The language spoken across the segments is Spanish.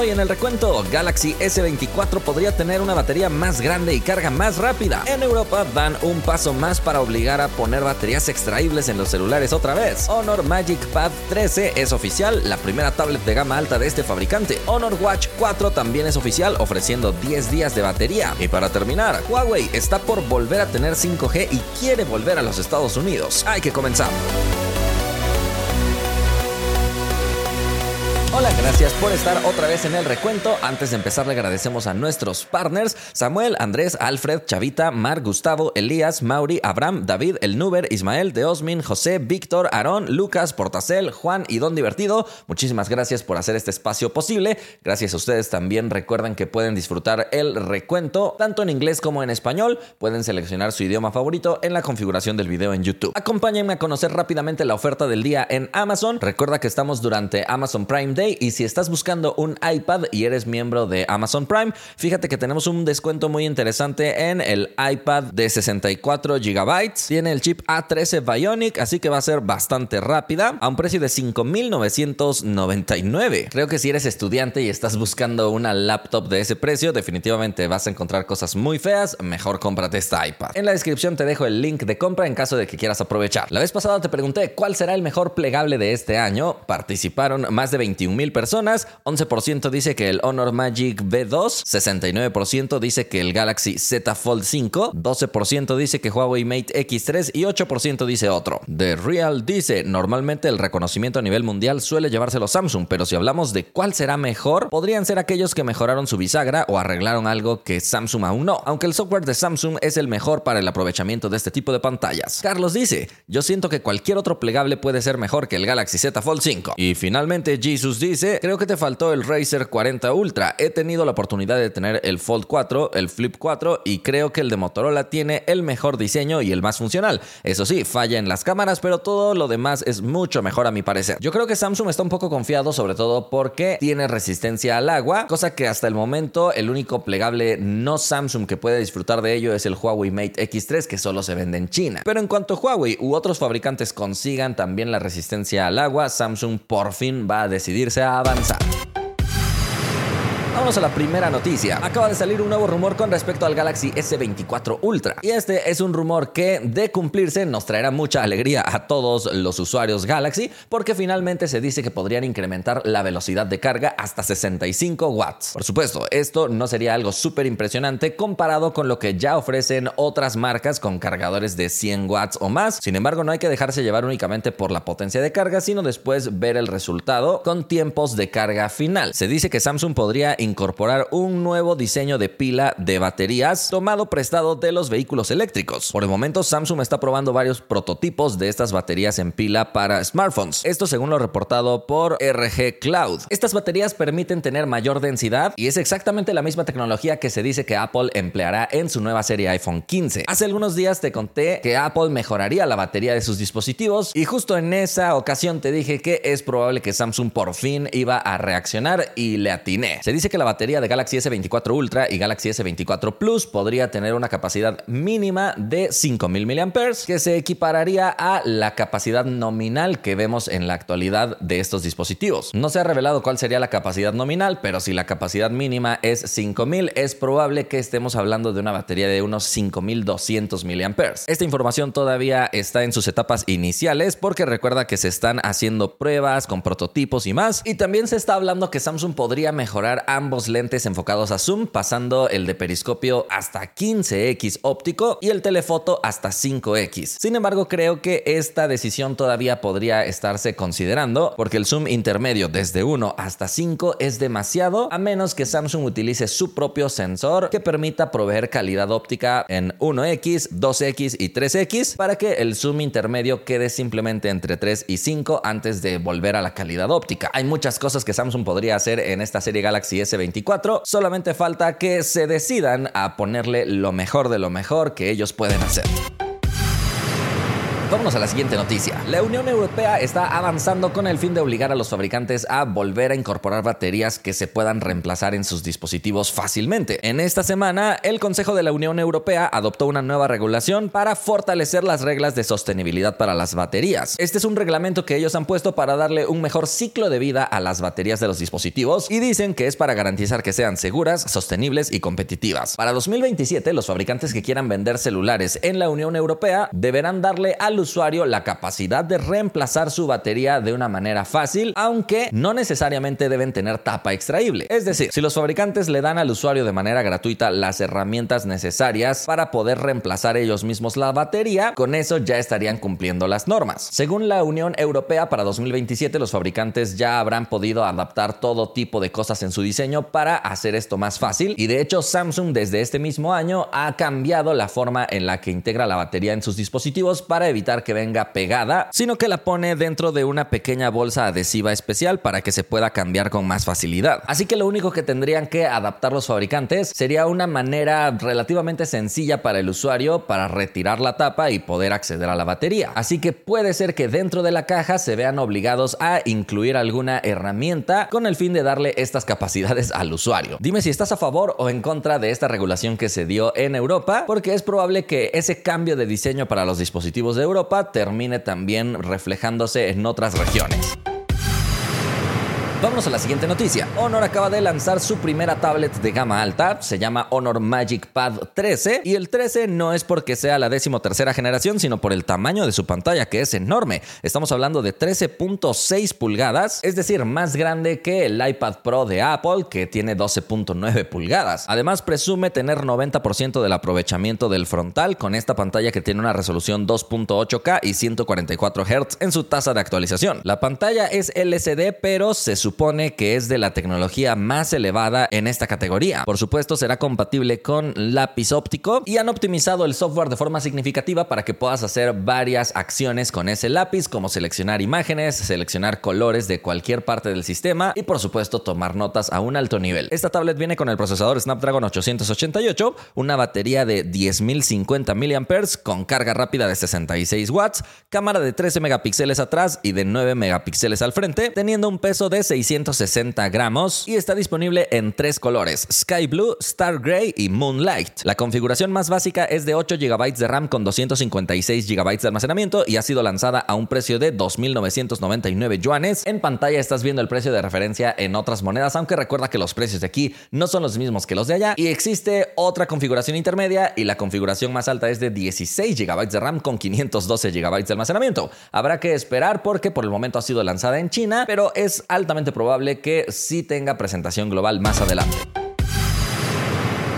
Hoy en el recuento, Galaxy S24 podría tener una batería más grande y carga más rápida. En Europa dan un paso más para obligar a poner baterías extraíbles en los celulares otra vez. Honor Magic Pad 13 es oficial, la primera tablet de gama alta de este fabricante. Honor Watch 4 también es oficial, ofreciendo 10 días de batería. Y para terminar, Huawei está por volver a tener 5G y quiere volver a los Estados Unidos. Hay que comenzar. Hola, gracias por estar otra vez en el recuento. Antes de empezar le agradecemos a nuestros partners Samuel, Andrés, Alfred, Chavita, Mar, Gustavo, Elías, Mauri, Abraham, David, El Nuber, Ismael, Deosmin, José, Víctor, Aarón, Lucas, Portacel, Juan y Don Divertido. Muchísimas gracias por hacer este espacio posible. Gracias a ustedes también recuerden que pueden disfrutar el recuento tanto en inglés como en español. Pueden seleccionar su idioma favorito en la configuración del video en YouTube. Acompáñenme a conocer rápidamente la oferta del día en Amazon. Recuerda que estamos durante Amazon Prime Day y si estás buscando un iPad y eres miembro de Amazon Prime, fíjate que tenemos un descuento muy interesante en el iPad de 64 GB. Tiene el chip A13 Bionic, así que va a ser bastante rápida a un precio de 5.999. Creo que si eres estudiante y estás buscando una laptop de ese precio, definitivamente vas a encontrar cosas muy feas. Mejor cómprate esta iPad. En la descripción te dejo el link de compra en caso de que quieras aprovechar. La vez pasada te pregunté cuál será el mejor plegable de este año. Participaron más de 21 mil personas, 11% dice que el Honor Magic V2, 69% dice que el Galaxy Z Fold 5, 12% dice que Huawei Mate X3 y 8% dice otro. The Real dice, normalmente el reconocimiento a nivel mundial suele llevárselo Samsung, pero si hablamos de cuál será mejor, podrían ser aquellos que mejoraron su bisagra o arreglaron algo que Samsung aún no, aunque el software de Samsung es el mejor para el aprovechamiento de este tipo de pantallas. Carlos dice, yo siento que cualquier otro plegable puede ser mejor que el Galaxy Z Fold 5. Y finalmente Jesus dice, creo que te faltó el Razer 40 Ultra. He tenido la oportunidad de tener el Fold 4, el Flip 4 y creo que el de Motorola tiene el mejor diseño y el más funcional. Eso sí, falla en las cámaras, pero todo lo demás es mucho mejor a mi parecer. Yo creo que Samsung está un poco confiado, sobre todo porque tiene resistencia al agua, cosa que hasta el momento el único plegable no Samsung que puede disfrutar de ello es el Huawei Mate X3 que solo se vende en China. Pero en cuanto Huawei u otros fabricantes consigan también la resistencia al agua, Samsung por fin va a decidir irse a avanzar. Vamos a la primera noticia. Acaba de salir un nuevo rumor con respecto al Galaxy S24 Ultra. Y este es un rumor que, de cumplirse, nos traerá mucha alegría a todos los usuarios Galaxy, porque finalmente se dice que podrían incrementar la velocidad de carga hasta 65 watts. Por supuesto, esto no sería algo súper impresionante comparado con lo que ya ofrecen otras marcas con cargadores de 100 watts o más. Sin embargo, no hay que dejarse llevar únicamente por la potencia de carga, sino después ver el resultado con tiempos de carga final. Se dice que Samsung podría incorporar un nuevo diseño de pila de baterías tomado prestado de los vehículos eléctricos. Por el momento, Samsung está probando varios prototipos de estas baterías en pila para smartphones. Esto según lo reportado por RG Cloud. Estas baterías permiten tener mayor densidad y es exactamente la misma tecnología que se dice que Apple empleará en su nueva serie iPhone 15. Hace algunos días te conté que Apple mejoraría la batería de sus dispositivos y justo en esa ocasión te dije que es probable que Samsung por fin iba a reaccionar y le atiné. Se dice que la batería de Galaxy S24 Ultra y Galaxy S24 Plus podría tener una capacidad mínima de 5000 mAh, que se equipararía a la capacidad nominal que vemos en la actualidad de estos dispositivos. No se ha revelado cuál sería la capacidad nominal, pero si la capacidad mínima es 5000, es probable que estemos hablando de una batería de unos 5200 mAh. Esta información todavía está en sus etapas iniciales porque recuerda que se están haciendo pruebas con prototipos y más, y también se está hablando que Samsung podría mejorar ambos lentes enfocados a zoom, pasando el de periscopio hasta 15x óptico y el telefoto hasta 5x. Sin embargo, creo que esta decisión todavía podría estarse considerando porque el zoom intermedio desde 1 hasta 5 es demasiado a menos que Samsung utilice su propio sensor que permita proveer calidad óptica en 1x, 2x y 3x para que el zoom intermedio quede simplemente entre 3 y 5 antes de volver a la calidad óptica. Hay muchas cosas que Samsung podría hacer en esta serie Galaxy S 24 solamente falta que se decidan a ponerle lo mejor de lo mejor que ellos pueden hacer. Vámonos a la siguiente noticia. La Unión Europea está avanzando con el fin de obligar a los fabricantes a volver a incorporar baterías que se puedan reemplazar en sus dispositivos fácilmente. En esta semana, el Consejo de la Unión Europea adoptó una nueva regulación para fortalecer las reglas de sostenibilidad para las baterías. Este es un reglamento que ellos han puesto para darle un mejor ciclo de vida a las baterías de los dispositivos y dicen que es para garantizar que sean seguras, sostenibles y competitivas. Para 2027, los fabricantes que quieran vender celulares en la Unión Europea deberán darle al usuario la capacidad de reemplazar su batería de una manera fácil, aunque no necesariamente deben tener tapa extraíble. Es decir, si los fabricantes le dan al usuario de manera gratuita las herramientas necesarias para poder reemplazar ellos mismos la batería, con eso ya estarían cumpliendo las normas. Según la Unión Europea, para 2027 los fabricantes ya habrán podido adaptar todo tipo de cosas en su diseño para hacer esto más fácil y de hecho Samsung desde este mismo año ha cambiado la forma en la que integra la batería en sus dispositivos para evitar que venga pegada, sino que la pone dentro de una pequeña bolsa adhesiva especial para que se pueda cambiar con más facilidad. Así que lo único que tendrían que adaptar los fabricantes sería una manera relativamente sencilla para el usuario para retirar la tapa y poder acceder a la batería. Así que puede ser que dentro de la caja se vean obligados a incluir alguna herramienta con el fin de darle estas capacidades al usuario. Dime si estás a favor o en contra de esta regulación que se dio en Europa, porque es probable que ese cambio de diseño para los dispositivos de Europa termine también reflejándose en otras regiones. Vámonos a la siguiente noticia. Honor acaba de lanzar su primera tablet de gama alta, se llama Honor Magic Pad 13 y el 13 no es porque sea la decimotercera generación, sino por el tamaño de su pantalla que es enorme. Estamos hablando de 13.6 pulgadas, es decir, más grande que el iPad Pro de Apple que tiene 12.9 pulgadas. Además presume tener 90% del aprovechamiento del frontal con esta pantalla que tiene una resolución 2.8K y 144 Hz en su tasa de actualización. La pantalla es LCD pero se supone que es de la tecnología más elevada en esta categoría. Por supuesto, será compatible con lápiz óptico y han optimizado el software de forma significativa para que puedas hacer varias acciones con ese lápiz, como seleccionar imágenes, seleccionar colores de cualquier parte del sistema y, por supuesto, tomar notas a un alto nivel. Esta tablet viene con el procesador Snapdragon 888, una batería de 10.050 mAh con carga rápida de 66 watts, cámara de 13 megapíxeles atrás y de 9 megapíxeles al frente, teniendo un peso de 6 660 gramos y está disponible en tres colores, Sky Blue, Star Gray y Moonlight. La configuración más básica es de 8 GB de RAM con 256 GB de almacenamiento y ha sido lanzada a un precio de 2.999 yuanes. En pantalla estás viendo el precio de referencia en otras monedas, aunque recuerda que los precios de aquí no son los mismos que los de allá y existe otra configuración intermedia y la configuración más alta es de 16 GB de RAM con 512 GB de almacenamiento. Habrá que esperar porque por el momento ha sido lanzada en China, pero es altamente probable que sí tenga presentación global más adelante.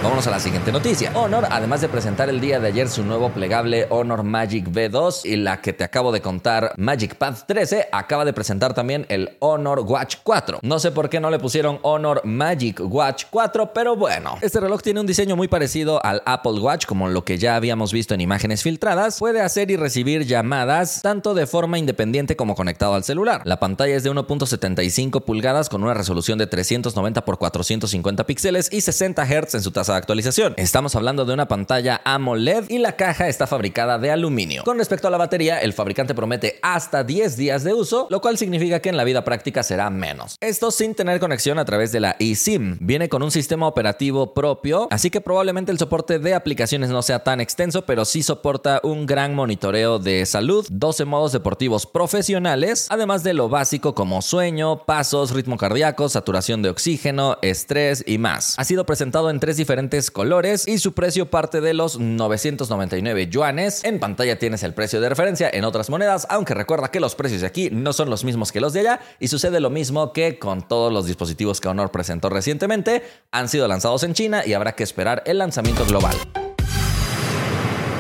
Vámonos a la siguiente noticia. Honor, además de presentar el día de ayer su nuevo plegable Honor Magic V2 y la que te acabo de contar Magic Pad 13, acaba de presentar también el Honor Watch 4. No sé por qué no le pusieron Honor Magic Watch 4, pero bueno. Este reloj tiene un diseño muy parecido al Apple Watch, como lo que ya habíamos visto en imágenes filtradas. Puede hacer y recibir llamadas tanto de forma independiente como conectado al celular. La pantalla es de 1.75 pulgadas con una resolución de 390 x 450 píxeles y 60 Hz en su tasa actualización. Estamos hablando de una pantalla AMOLED y la caja está fabricada de aluminio. Con respecto a la batería, el fabricante promete hasta 10 días de uso, lo cual significa que en la vida práctica será menos. Esto sin tener conexión a través de la eSIM. Viene con un sistema operativo propio, así que probablemente el soporte de aplicaciones no sea tan extenso, pero sí soporta un gran monitoreo de salud, 12 modos deportivos profesionales, además de lo básico como sueño, pasos, ritmo cardíaco, saturación de oxígeno, estrés y más. Ha sido presentado en tres diferentes colores y su precio parte de los 999 yuanes. En pantalla tienes el precio de referencia en otras monedas, aunque recuerda que los precios de aquí no son los mismos que los de allá y sucede lo mismo que con todos los dispositivos que Honor presentó recientemente, han sido lanzados en China y habrá que esperar el lanzamiento global.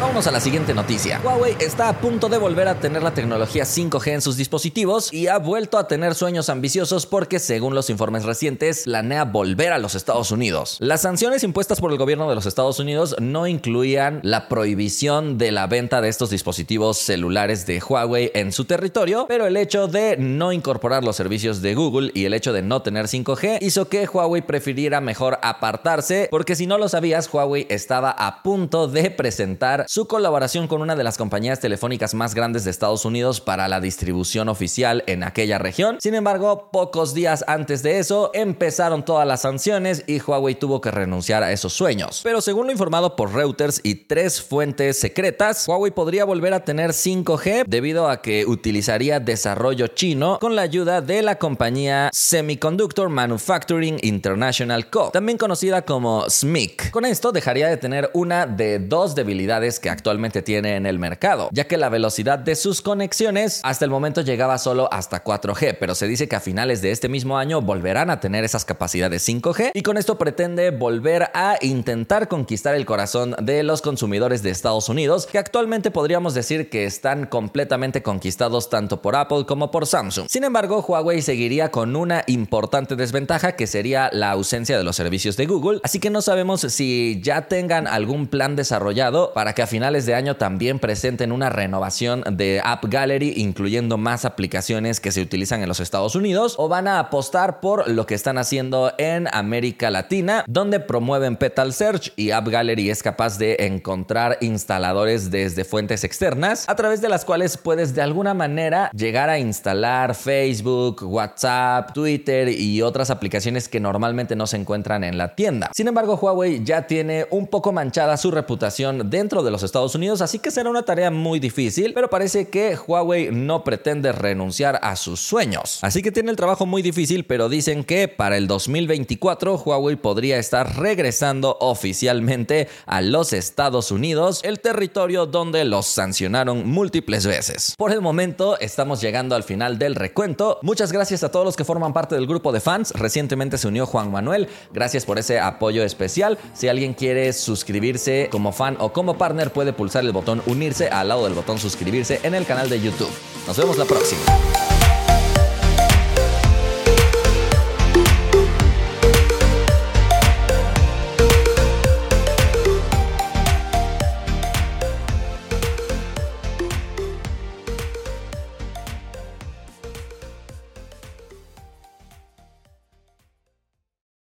Vámonos a la siguiente noticia. Huawei está a punto de volver a tener la tecnología 5G en sus dispositivos y ha vuelto a tener sueños ambiciosos porque, según los informes recientes, planea volver a los Estados Unidos. Las sanciones impuestas por el gobierno de los Estados Unidos no incluían la prohibición de la venta de estos dispositivos celulares de Huawei en su territorio, pero el hecho de no incorporar los servicios de Google y el hecho de no tener 5G hizo que Huawei prefiriera mejor apartarse porque si no lo sabías, Huawei estaba a punto de presentar su colaboración con una de las compañías telefónicas más grandes de Estados Unidos para la distribución oficial en aquella región. Sin embargo, pocos días antes de eso empezaron todas las sanciones y Huawei tuvo que renunciar a esos sueños. Pero según lo informado por Reuters y tres fuentes secretas, Huawei podría volver a tener 5G debido a que utilizaría desarrollo chino con la ayuda de la compañía Semiconductor Manufacturing International Co., también conocida como SMIC. Con esto dejaría de tener una de dos debilidades que actualmente tiene en el mercado, ya que la velocidad de sus conexiones hasta el momento llegaba solo hasta 4G, pero se dice que a finales de este mismo año volverán a tener esas capacidades 5G y con esto pretende volver a intentar conquistar el corazón de los consumidores de Estados Unidos, que actualmente podríamos decir que están completamente conquistados tanto por Apple como por Samsung. Sin embargo, Huawei seguiría con una importante desventaja que sería la ausencia de los servicios de Google, así que no sabemos si ya tengan algún plan desarrollado para que finales de año también presenten una renovación de App Gallery, incluyendo más aplicaciones que se utilizan en los Estados Unidos, o van a apostar por lo que están haciendo en América Latina, donde promueven Petal Search y App Gallery es capaz de encontrar instaladores desde fuentes externas, a través de las cuales puedes de alguna manera llegar a instalar Facebook, WhatsApp, Twitter y otras aplicaciones que normalmente no se encuentran en la tienda. Sin embargo, Huawei ya tiene un poco manchada su reputación dentro de los Estados Unidos, así que será una tarea muy difícil, pero parece que Huawei no pretende renunciar a sus sueños. Así que tiene el trabajo muy difícil, pero dicen que para el 2024 Huawei podría estar regresando oficialmente a los Estados Unidos, el territorio donde los sancionaron múltiples veces. Por el momento estamos llegando al final del recuento. Muchas gracias a todos los que forman parte del grupo de fans. Recientemente se unió Juan Manuel. Gracias por ese apoyo especial. Si alguien quiere suscribirse como fan o como partner, puede pulsar el botón unirse al lado del botón suscribirse en el canal de YouTube. Nos vemos la próxima.